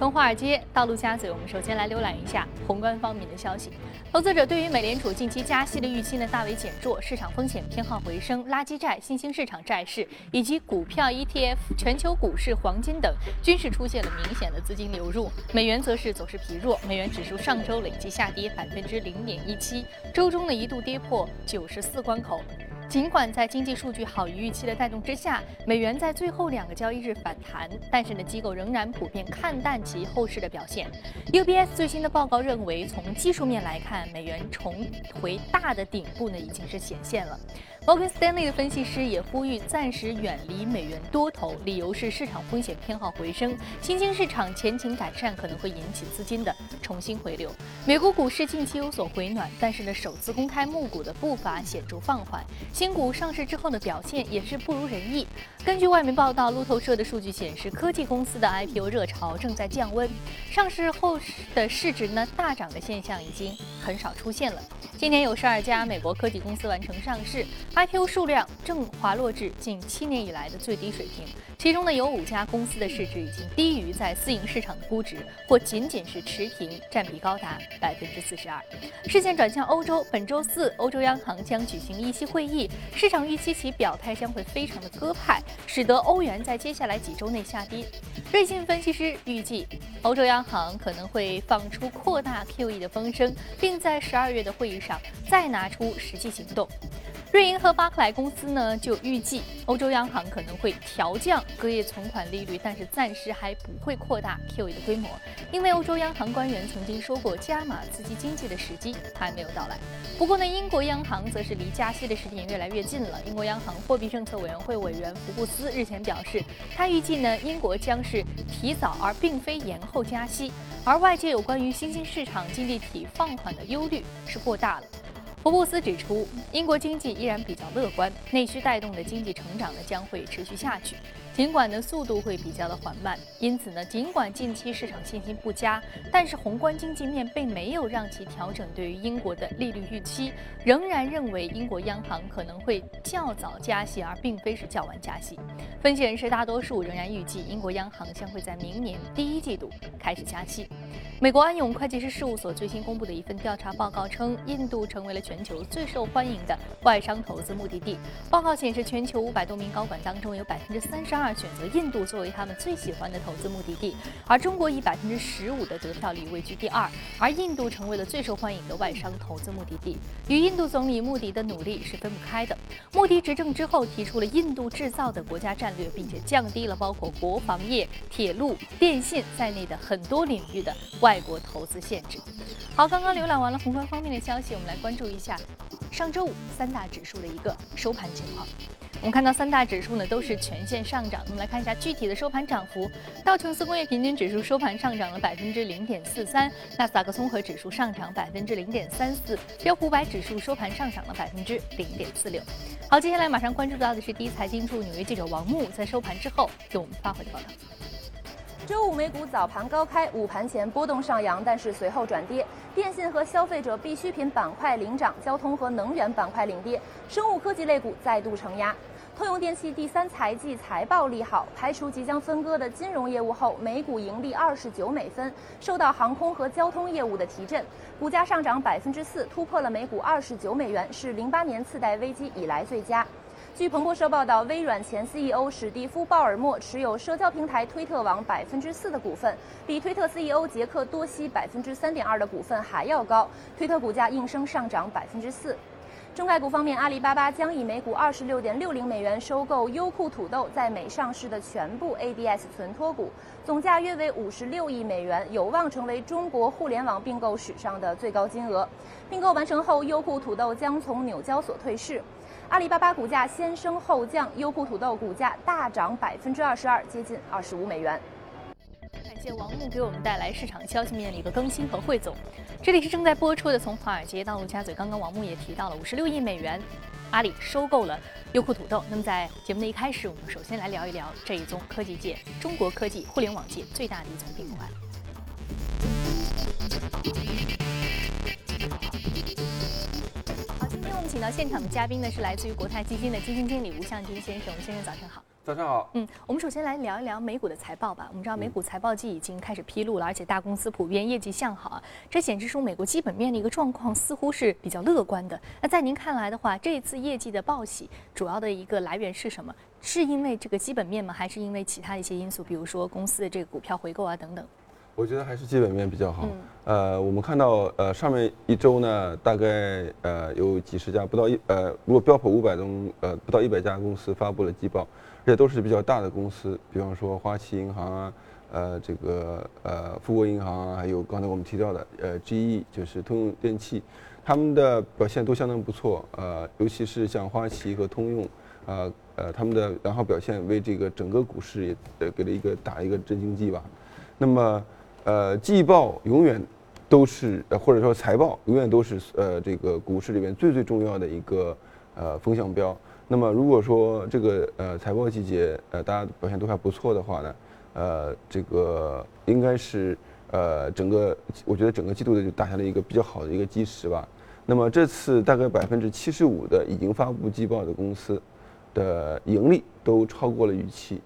从华尔街到陆家嘴，我们首先来浏览一下宏观方面的消息。投资者对于美联储近期加息的预期呢大为减弱，市场风险偏好回升，垃圾债、新兴市场债市以及股票 ETF、全球股市、黄金等均是出现了明显的资金流入。美元则是走势疲弱，美元指数上周累计下跌百分之零点一七，周中呢一度跌破九十四关口。尽管在经济数据好于预期的带动之下，美元在最后两个交易日反弹，但是呢，机构仍然普遍看淡其后市的表现。UBS 最新的报告认为，从技术面来看，美元重回大的顶部呢已经是显现了。摩根斯丹利的分析师也呼吁暂时远离美元多头，理由是市场风险偏好回升，新兴市场前景改善可能会引起资金的重新回流。美国股市近期有所回暖，但是呢，首次公开募股的步伐显著放缓，新股上市之后的表现也是不如人意。根据外媒报道，路透社的数据显示，科技公司的 IPO 热潮正在降温，上市后的市值呢大涨的现象已经很少出现了。今年有十二家美国科技公司完成上市，IPO 数量正滑落至近七年以来的最低水平。其中呢，有五家公司的市值已经低于在私营市场的估值，或仅仅是持平，占比高达百分之四十二。视线转向欧洲，本周四，欧洲央行将举行议息会议，市场预期其表态将会非常的鸽派，使得欧元在接下来几周内下跌。瑞信分析师预计，欧洲央行可能会放出扩大 QE 的风声，并在十二月的会议上。再拿出实际行动，瑞银和巴克莱公司呢就预计欧洲央行可能会调降隔夜存款利率，但是暂时还不会扩大 QE 的规模，因为欧洲央行官员曾经说过加码刺激经济的时机还没有到来。不过呢，英国央行则是离加息的时点越来越近了。英国央行货币政策委员会委员福布斯日前表示，他预计呢英国将是提早而并非延后加息。而外界有关于新兴市场经济体放缓的忧虑是过大了。福布斯指出，英国经济依然比较乐观，内需带动的经济成长呢将会持续下去。尽管呢速度会比较的缓慢，因此呢尽管近期市场信心不佳，但是宏观经济面并没有让其调整对于英国的利率预期，仍然认为英国央行可能会较早加息，而并非是较晚加息。分析人士大多数仍然预计英国央行将会在明年第一季度开始加息。美国安永会计师事务所最新公布的一份调查报告称，印度成为了全球最受欢迎的外商投资目的地。报告显示，全球五百多名高管当中有百分之三十二。选择印度作为他们最喜欢的投资目的地，而中国以百分之十五的得票率位居第二，而印度成为了最受欢迎的外商投资目的地。与印度总理穆迪的努力是分不开的。穆迪执政之后提出了“印度制造”的国家战略，并且降低了包括国防业、铁路、电信在内的很多领域的外外国投资限制。好，刚刚浏览完了宏观方面的消息，我们来关注一下上周五三大指数的一个收盘情况。我们看到三大指数呢都是全线上涨。我们来看一下具体的收盘涨幅。道琼斯工业平均指数收盘上涨了百分之零点四三，纳斯达克综合指数上涨百分之零点三四，标普五百指数收盘上涨了百分之零点四六。好，接下来马上关注到的是第一财经驻纽约记者王木在收盘之后给我们发回的报道。周五美股早盘高开，午盘前波动上扬，但是随后转跌。电信和消费者必需品板块领涨，交通和能源板块领跌，生物科技类股再度承压。通用电气第三财季财报利好，排除即将分割的金融业务后，每股盈利二十九美分，受到航空和交通业务的提振，股价上涨百分之四，突破了每股二十九美元，是零八年次贷危机以来最佳。据彭博社报道，微软前 CEO 史蒂夫·鲍尔默持有社交平台推特网百分之四的股份，比推特 CEO 杰克多西百分之三点二的股份还要高，推特股价应声上涨百分之四。中概股方面，阿里巴巴将以每股二十六点六零美元收购优酷土豆在美上市的全部 ADS 存托股，总价约为五十六亿美元，有望成为中国互联网并购史上的最高金额。并购完成后，优酷土豆将从纽交所退市。阿里巴巴股价先升后降，优酷土豆股价大涨百分之二十二，接近二十五美元。感谢王木给我们带来市场消息面的一个更新和汇总。这里是正在播出的《从华尔街到陆家嘴》。刚刚王木也提到了五十六亿美元，阿里收购了优酷土豆。那么在节目的一开始，我们首先来聊一聊这一宗科技界、中国科技互联网界最大的一宗并购请到现场的嘉宾呢是来自于国泰基金的基金经理吴向军先生。吴先生，早上好。早上好。嗯，我们首先来聊一聊美股的财报吧。我们知道美股财报季已经开始披露了，而且大公司普遍业绩向好啊，这显示出美国基本面的一个状况似乎是比较乐观的。那在您看来的话，这一次业绩的报喜主要的一个来源是什么？是因为这个基本面吗？还是因为其他的一些因素，比如说公司的这个股票回购啊等等？我觉得还是基本面比较好。呃，我们看到呃上面一周呢，大概呃有几十家，不到一呃，如果标普五百中呃不到一百家公司发布了季报，而且都是比较大的公司，比方说花旗银行啊，呃这个呃富国银行啊，还有刚才我们提到的呃 GE 就是通用电气，他们的表现都相当不错。呃，尤其是像花旗和通用，呃呃他们的良好表现为这个整个股市也呃给了一个打一个镇静剂吧。那么呃，季报永远都是，或者说财报永远都是呃这个股市里面最最重要的一个呃风向标。那么如果说这个呃财报季节呃大家表现都还不错的话呢，呃这个应该是呃整个我觉得整个季度的就打下了一个比较好的一个基石吧。那么这次大概百分之七十五的已经发布季报的公司的盈利都超过了预期。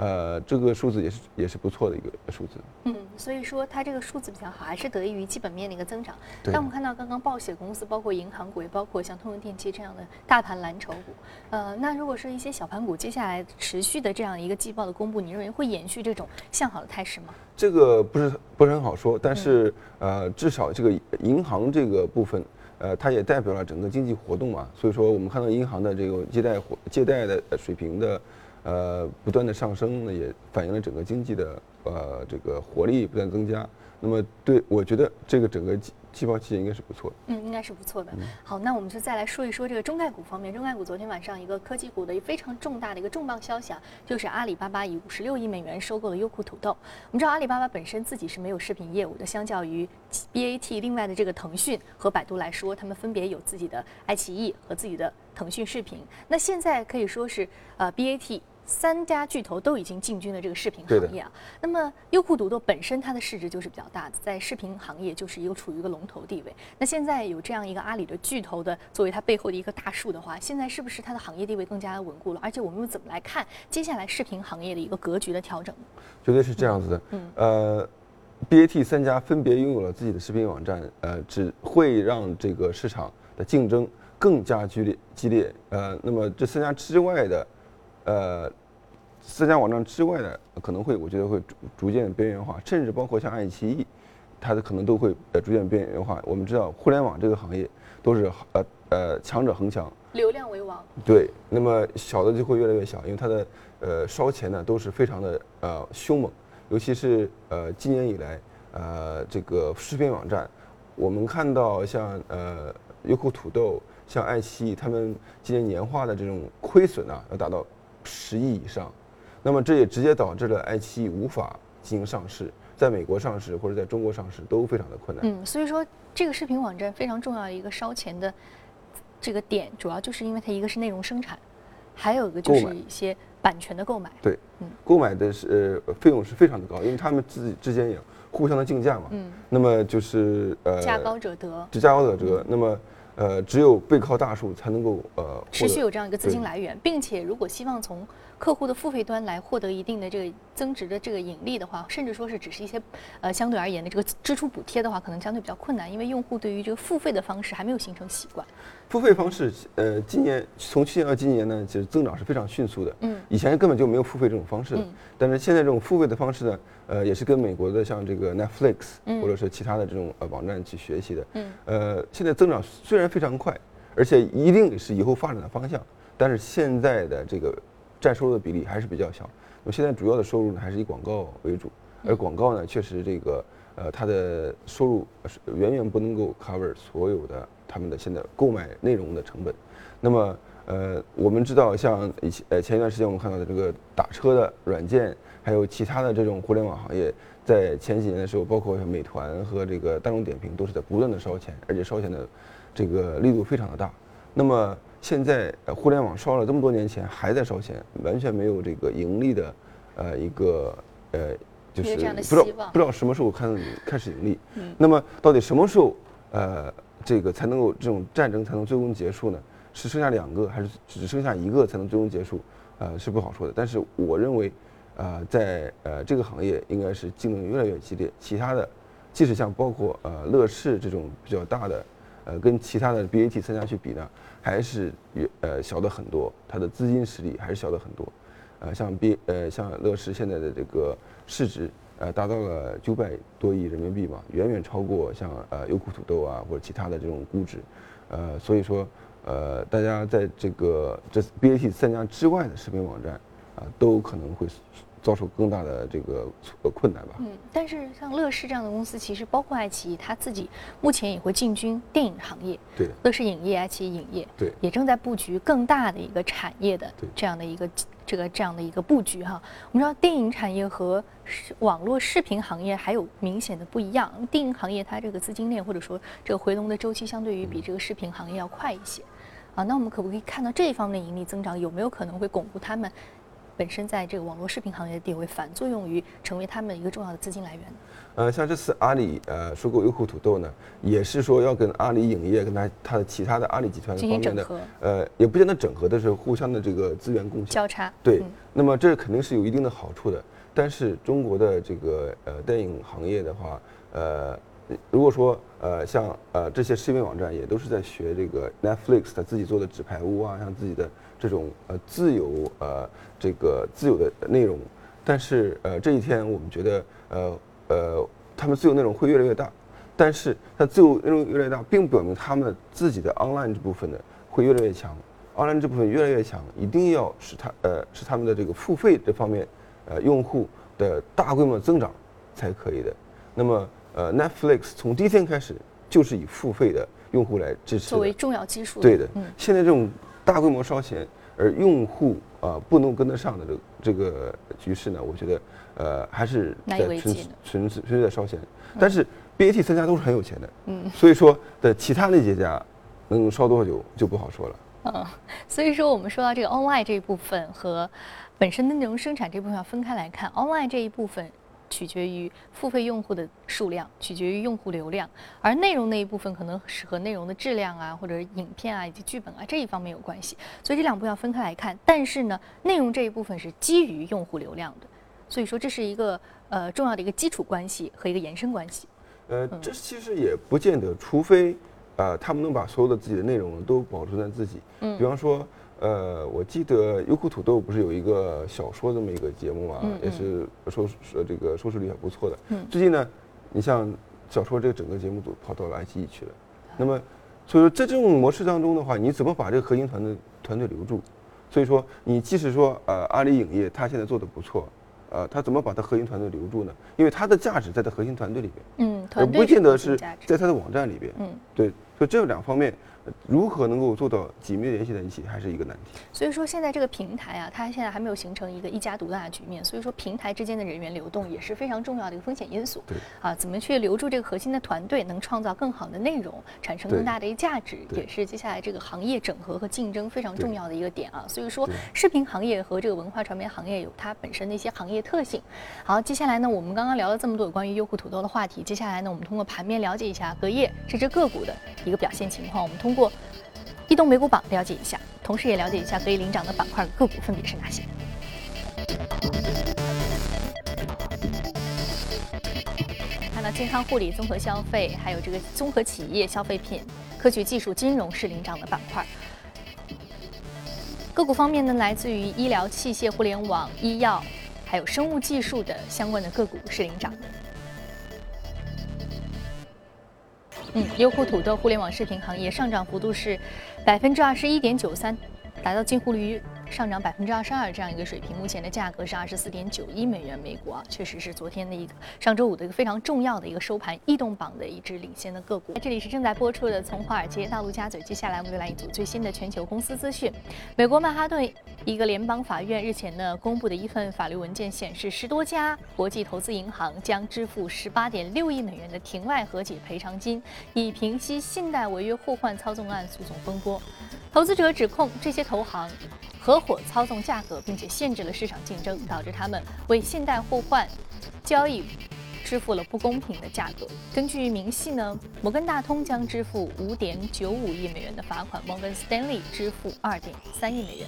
呃，这个数字也是也是不错的一个数字。嗯，所以说它这个数字比较好，还是得益于基本面的一个增长。但我们看到刚刚报喜的公司，包括银行股，也包括像通用电气这样的大盘蓝筹股。呃，那如果是一些小盘股，接下来持续的这样一个季报的公布，你认为会延续这种向好的态势吗？这个不是不是很好说，但是呃，至少这个银行这个部分，呃，它也代表了整个经济活动嘛。所以说，我们看到银行的这个借贷活借贷的水平的。呃，不断的上升，呢也反映了整个经济的呃这个活力不断增加。那么，对我觉得这个整个季季报期应该是不错的。嗯，应该是不错的。好，那我们就再来说一说这个中概股方面。中概股昨天晚上一个科技股的一非常重大的一个重磅消息啊，就是阿里巴巴以五十六亿美元收购了优酷土豆。我们知道阿里巴巴本身自己是没有视频业务的，相较于 BAT 另外的这个腾讯和百度来说，他们分别有自己的爱奇艺和自己的腾讯视频。那现在可以说是呃 BAT。三家巨头都已经进军了这个视频行业啊。那么优酷土豆本身它的市值就是比较大的，在视频行业就是一个处于一个龙头地位。那现在有这样一个阿里的巨头的作为它背后的一个大树的话，现在是不是它的行业地位更加稳固了？而且我们又怎么来看接下来视频行业的一个格局的调整？绝对是这样子的。嗯。呃，BAT 三家分别拥有了自己的视频网站，呃，只会让这个市场的竞争更加剧烈激烈。呃，那么这三家之外的，呃。三家网站之外的可能会，我觉得会逐逐渐边缘化，甚至包括像爱奇艺，它的可能都会呃逐渐边缘化。我们知道，互联网这个行业都是呃呃强者恒强，流量为王。对，那么小的就会越来越小，因为它的呃烧钱呢都是非常的呃凶猛，尤其是呃今年以来呃这个视频网站，我们看到像呃优酷土豆、像爱奇艺，他们今年年化的这种亏损呢要达到十亿以上。那么这也直接导致了爱奇艺无法进行上市，在美国上市或者在中国上市都非常的困难。嗯，所以说这个视频网站非常重要的一个烧钱的这个点，主要就是因为它一个是内容生产，还有一个就是一些版权的购买。对，嗯，购买的是费用是非常的高，因为他们自己之间也互相的竞价嘛。嗯。那么就是呃，价高者得。只价高者得。那么呃，只有背靠大树才能够呃持续有这样一个资金来源，并且如果希望从客户的付费端来获得一定的这个增值的这个盈利的话，甚至说是只是一些，呃，相对而言的这个支出补贴的话，可能相对比较困难，因为用户对于这个付费的方式还没有形成习惯。付费方式，呃，今年从去年到今年呢，其实增长是非常迅速的。嗯。以前根本就没有付费这种方式。嗯。但是现在这种付费的方式呢，呃，也是跟美国的像这个 Netflix，或者是其他的这种呃网站去学习的。嗯。呃，现在增长虽然非常快，而且一定是以后发展的方向，但是现在的这个。占收入的比例还是比较小，那么现在主要的收入呢还是以广告为主，而广告呢确实这个呃它的收入是远远不能够 cover 所有的他们的现在购买内容的成本。那么呃我们知道像以前呃前一段时间我们看到的这个打车的软件，还有其他的这种互联网行业，在前几年的时候，包括像美团和这个大众点评都是在不断的烧钱，而且烧钱的这个力度非常的大。那么现在互联网烧了这么多年钱，还在烧钱，完全没有这个盈利的，呃，一个呃，就是不知道不知道什么时候开始开始盈利。嗯。那么到底什么时候呃这个才能够这种战争才能最终结束呢？是剩下两个，还是只剩下一个才能最终结束？呃是不好说的。但是我认为，呃，在呃这个行业应该是竞争越来越激烈。其他的，即使像包括呃乐视这种比较大的，呃跟其他的 BAT 三家去比呢，还是呃小的很多，它的资金实力还是小的很多。呃，像 B 呃像乐视现在的这个市值。呃，达到了九百多亿人民币嘛，远远超过像呃优酷土豆啊或者其他的这种估值，呃，所以说，呃，大家在这个这 BAT 三家之外的视频网站啊，都可能会遭受更大的这个困难吧。嗯，但是像乐视这样的公司，其实包括爱奇艺，它自己目前也会进军电影行业。对。乐视影业、爱奇艺影业。对。也正在布局更大的一个产业的这样的一个。这个这样的一个布局哈，我们知道电影产业和网络视频行业还有明显的不一样。电影行业它这个资金链或者说这个回笼的周期，相对于比这个视频行业要快一些啊。那我们可不可以看到这一方面的盈利增长有没有可能会巩固他们？本身在这个网络视频行业的地位，反作用于成为他们一个重要的资金来源。呃，像这次阿里呃收购优酷土豆呢，也是说要跟阿里影业跟他他的其他的阿里集团方面的呃，也不见得整合的是互相的这个资源共享交叉。对，那么这肯定是有一定的好处的。但是中国的这个呃电影行业的话，呃，如果说呃像呃这些视频网站也都是在学这个 Netflix 他自己做的纸牌屋啊，像自己的。这种呃自由呃这个自由的内容，但是呃这一天我们觉得呃呃他们自由内容会越来越大，但是它自由内容越来越大，并不表明他们自己的 online 这部分呢会越来越强，online 这部分越来越强，一定要使它呃使他们的这个付费这方面呃用户的大规模增长才可以的。那么呃 Netflix 从第一天开始就是以付费的用户来支持，作为重要基础。对的，现在这种。大规模烧钱，而用户啊不能跟得上的这这个局势呢，我觉得呃还是在纯纯纯粹在烧钱。但是 BAT 三家都是很有钱的，嗯，所以说的其他那几家能烧多少久就不好说了。嗯，所以说我们说到这个 online 这一部分和本身的内容生产这部分要分开来看，online 这一部分。取决于付费用户的数量，取决于用户流量，而内容那一部分可能是和内容的质量啊，或者影片啊以及剧本啊这一方面有关系，所以这两部要分开来看。但是呢，内容这一部分是基于用户流量的，所以说这是一个呃重要的一个基础关系和一个延伸关系。呃，这其实也不见得，除非呃他们能把所有的自己的内容都保存在自己，嗯，比方说。呃，我记得优酷土豆不是有一个小说这么一个节目嘛，也是收呃这个收视率还不错的。最近呢，你像小说这个整个节目组跑到了爱奇艺去了，那么所以说在这种模式当中的话，你怎么把这个核心团队团队留住？所以说你即使说呃阿里影业它现在做的不错，呃，它怎么把它核心团队留住呢？因为它的价值在它核心团队里边，嗯，而不见得是在它的网站里边，嗯，对，所以这两方面。如何能够做到紧密联系在一起，还是一个难题。所以说，现在这个平台啊，它现在还没有形成一个一家独大的局面。所以说，平台之间的人员流动也是非常重要的一个风险因素。对啊，怎么去留住这个核心的团队，能创造更好的内容，产生更大的一个价值，也是接下来这个行业整合和竞争非常重要的一个点啊。所以说，视频行业和这个文化传媒行业有它本身的一些行业特性。好，接下来呢，我们刚刚聊了这么多有关于优酷土豆的话题，接下来呢，我们通过盘面了解一下隔夜这只个股的一个表现情况。我们通过。移动美股榜了解一下，同时也了解一下可以领涨的板块个股分别是哪些。看到健康护理、综合消费，还有这个综合企业消费品、科技技术、金融是领涨的板块。个股方面呢，来自于医疗器械、互联网、医药，还有生物技术的相关的个股是领涨的。优酷土豆互联网视频行业上涨幅度是百分之二十一点九三，达到近乎于。上涨百分之二十二这样一个水平，目前的价格是二十四点九一美元每股啊，确实是昨天的一个上周五的一个非常重要的一个收盘异动榜的一支领先的个股。这里是正在播出的从华尔街到陆家嘴，接下来我们就来一组最新的全球公司资讯。美国曼哈顿一个联邦法院日前呢公布的一份法律文件显示，十多家国际投资银行将支付十八点六亿美元的庭外和解赔偿金，以平息信贷违约互换操纵案诉讼风波。投资者指控这些投行合伙操纵价格，并且限制了市场竞争，导致他们为信贷互换交易支付了不公平的价格。根据明细呢，摩根大通将支付五点九五亿美元的罚款，摩根斯丹利支付二点三亿美元。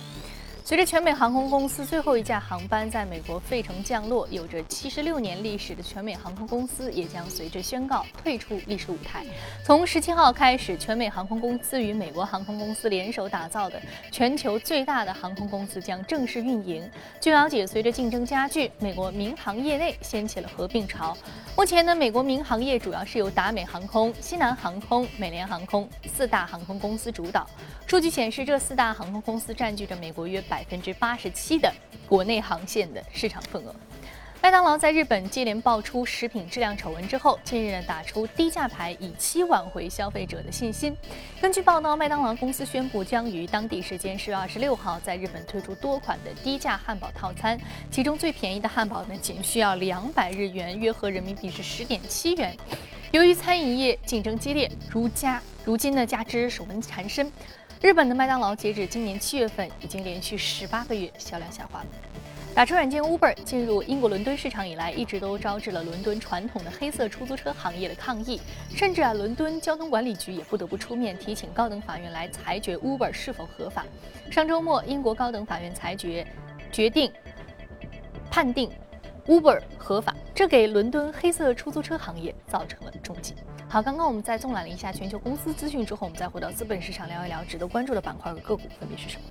随着全美航空公司最后一架航班在美国费城降落，有着七十六年历史的全美航空公司也将随之宣告退出历史舞台。从十七号开始，全美航空公司与美国航空公司联手打造的全球最大的航空公司将正式运营。据了解，随着竞争加剧，美国民航业内掀起了合并潮。目前呢，美国民航业主要是由达美航空、西南航空、美联航空四大航空公司主导。数据显示，这四大航空公司占据着美国约百分之八十七的国内航线的市场份额。麦当劳在日本接连爆出食品质量丑闻之后，近日呢打出低价牌，以期挽回消费者的信心。根据报道，麦当劳公司宣布将于当地时间十月二十六号在日本推出多款的低价汉堡套餐，其中最便宜的汉堡呢，仅需要两百日元，约合人民币是十点七元。由于餐饮业竞争激烈，如加如今呢，加之手纹缠身。日本的麦当劳截止今年七月份，已经连续十八个月销量下滑。打车软件 Uber 进入英国伦敦市场以来，一直都招致了伦敦传统的黑色出租车行业的抗议，甚至啊，伦敦交通管理局也不得不出面提请高等法院来裁决 Uber 是否合法。上周末，英国高等法院裁决决定判定 Uber 合法，这给伦敦黑色出租车行业造成了重击。好，刚刚我们在纵览了一下全球公司资讯之后，我们再回到资本市场聊一聊值得关注的板块和个股分别是什么。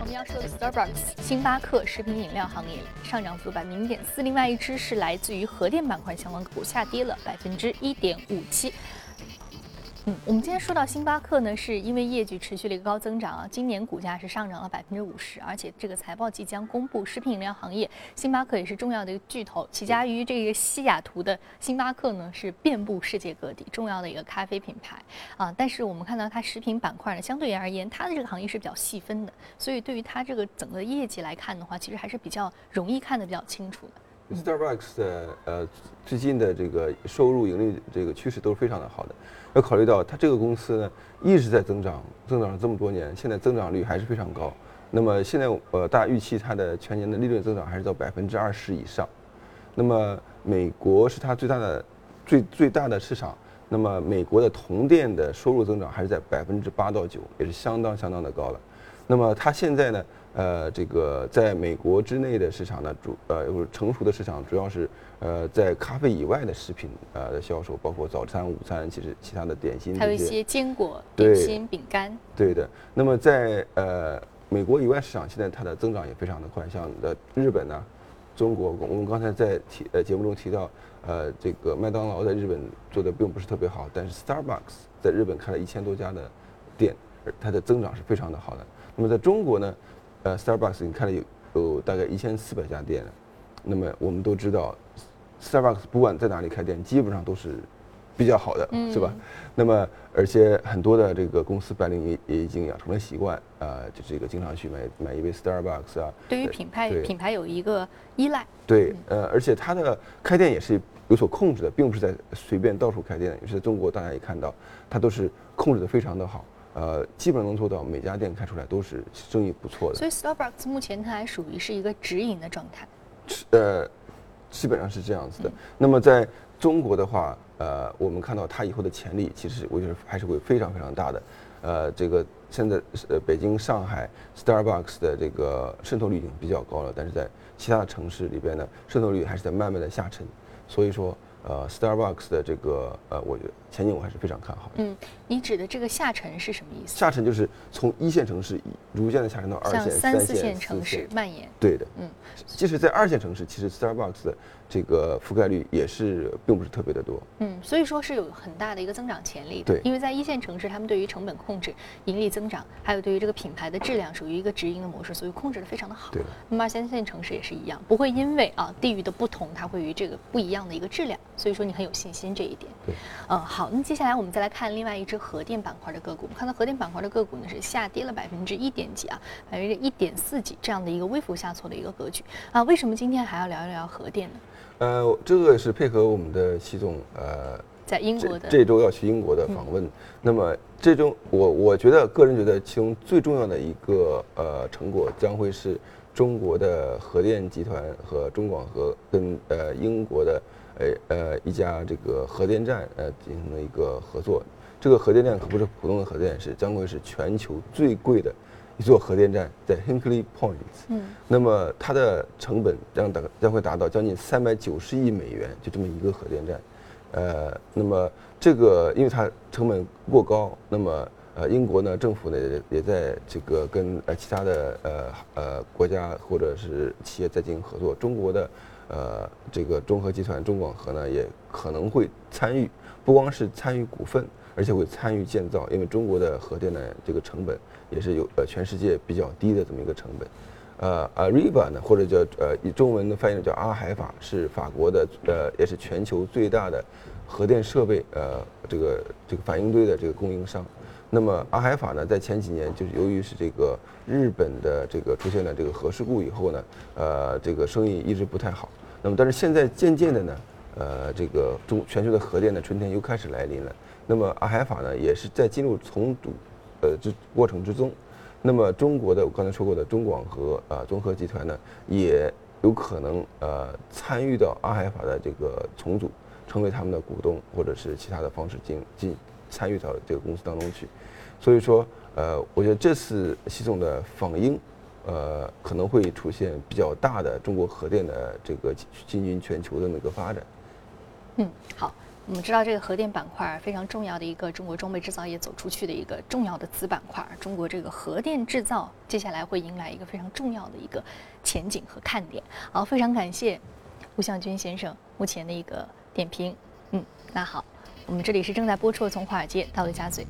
我们要说的 Starbucks、星巴克食品饮料行业上涨幅度百分之零点四，另外一只是来自于核电板块相关个股下跌了百分之一点五七。嗯，我们今天说到星巴克呢，是因为业绩持续了一个高增长啊，今年股价是上涨了百分之五十，而且这个财报即将公布。食品饮料行业，星巴克也是重要的一个巨头，起家于这个西雅图的星巴克呢，是遍布世界各地，重要的一个咖啡品牌啊。但是我们看到它食品板块呢，相对而言，它的这个行业是比较细分的，所以对于它这个整个业绩来看的话，其实还是比较容易看得比较清楚的。Starbucks 的呃最近的这个收入盈利这个趋势都是非常的好的。要考虑到它这个公司呢一直在增长，增长了这么多年，现在增长率还是非常高。那么现在呃大家预期它的全年的利润增长还是到百分之二十以上。那么美国是它最大的最最大的市场，那么美国的同店的收入增长还是在百分之八到九，也是相当相当的高了。那么它现在呢？呃，这个在美国之内的市场呢，主呃成熟的市场主要是呃在咖啡以外的食品呃的销售，包括早餐、午餐，其实其他的点心，还有一些坚果、点心、饼干。对的。那么在呃美国以外市场，现在它的增长也非常的快，像的日本呢、中国，我们刚才在提呃节目中提到，呃这个麦当劳在日本做的并不是特别好，但是 Starbucks 在日本开了一千多家的店，它的增长是非常的好的。那么在中国呢？呃，Starbucks 你看了有有大概一千四百家店，那么我们都知道，Starbucks 不管在哪里开店，基本上都是比较好的，是吧？那么而且很多的这个公司白领也也已经养成了习惯，啊，就这个经常去买买一杯 Starbucks 啊。对于品牌品牌有一个依赖。对，呃，而且它的开店也是有所控制的，并不是在随便到处开店。也是在中国大家也看到，它都是控制的非常的好。呃，基本上能做到每家店开出来都是生意不错的。所以 Starbucks 目前它还属于是一个直营的状态。呃，基本上是这样子的。那么在中国的话，呃，我们看到它以后的潜力，其实我觉得还是会非常非常大的。呃，这个现在呃北京、上海 Starbucks 的这个渗透率已经比较高了，但是在其他的城市里边呢，渗透率还是在慢慢的下沉。所以说。呃，Starbucks 的这个呃，我觉得前景我还是非常看好。嗯，你指的这个下沉是什么意思？下沉就是从一线城市逐渐的下沉到二线、三四线城市蔓延。对的，嗯，即使在二线城市，其实 Starbucks 的这个覆盖率也是并不是特别的多。嗯，所以说是有很大的一个增长潜力的。对，因为在一线城市，他们对于成本控制、盈利增长，还有对于这个品牌的质量，属于一个直营的模式，所以控制的非常的好。对。那么二三线城市也是一样，不会因为啊地域的不同，它会与这个不一样的一个质量。所以说你很有信心这一点。对，嗯，好，那接下来我们再来看另外一只核电板块的个股。我们看到核电板块的个股呢是下跌了百分之一点几啊，百分之一点四几这样的一个微幅下挫的一个格局啊。为什么今天还要聊一聊核电呢？呃，这个是配合我们的习总呃，在英国的这周要去英国的访问。那么这中我我觉得个人觉得其中最重要的一个呃成果将会是中国的核电集团和中广核跟呃英国的。呃呃，一家这个核电站呃进行了一个合作，这个核电站可不是普通的核电站，是将会是全球最贵的一座核电站，在 Hinkley Point。嗯，那么它的成本将达将会达到将近三百九十亿美元，就这么一个核电站。呃，那么这个因为它成本过高，那么呃英国呢政府呢也在这个跟呃其他的呃呃国家或者是企业在进行合作。中国的呃这个中核集团中广核呢也可能会参与，不光是参与股份，而且会参与建造，因为中国的核电呢这个成本也是有呃全世界比较低的这么一个成本。呃，Ariba 呢，或者叫呃，以中文的翻译叫阿海法，是法国的呃，也是全球最大的核电设备呃，这个这个反应堆的这个供应商。那么阿海法呢，在前几年就是由于是这个日本的这个出现了这个核事故以后呢，呃，这个生意一直不太好。那么但是现在渐渐的呢，呃，这个中全球的核电的春天又开始来临了。那么阿海法呢，也是在进入重组呃之过程之中。那么中国的我刚才说过的中广核啊中核集团呢，也有可能呃参与到阿海法的这个重组，成为他们的股东或者是其他的方式进进参与到这个公司当中去。所以说呃，我觉得这次习总的访英，呃可能会出现比较大的中国核电的这个进军全球的那个发展。嗯，好。我们知道这个核电板块非常重要的一个中国装备制造业走出去的一个重要的子板块，中国这个核电制造接下来会迎来一个非常重要的一个前景和看点。好，非常感谢吴向军先生目前的一个点评。嗯，那好，我们这里是正在播出的从华尔街到陆家嘴。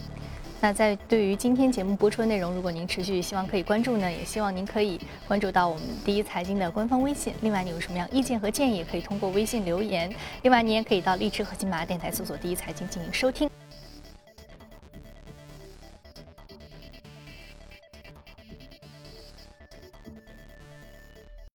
那在对于今天节目播出的内容，如果您持续希望可以关注呢，也希望您可以关注到我们第一财经的官方微信。另外，你有什么样意见和建议，也可以通过微信留言。另外，你也可以到荔枝和金马电台搜索“第一财经”进行收听。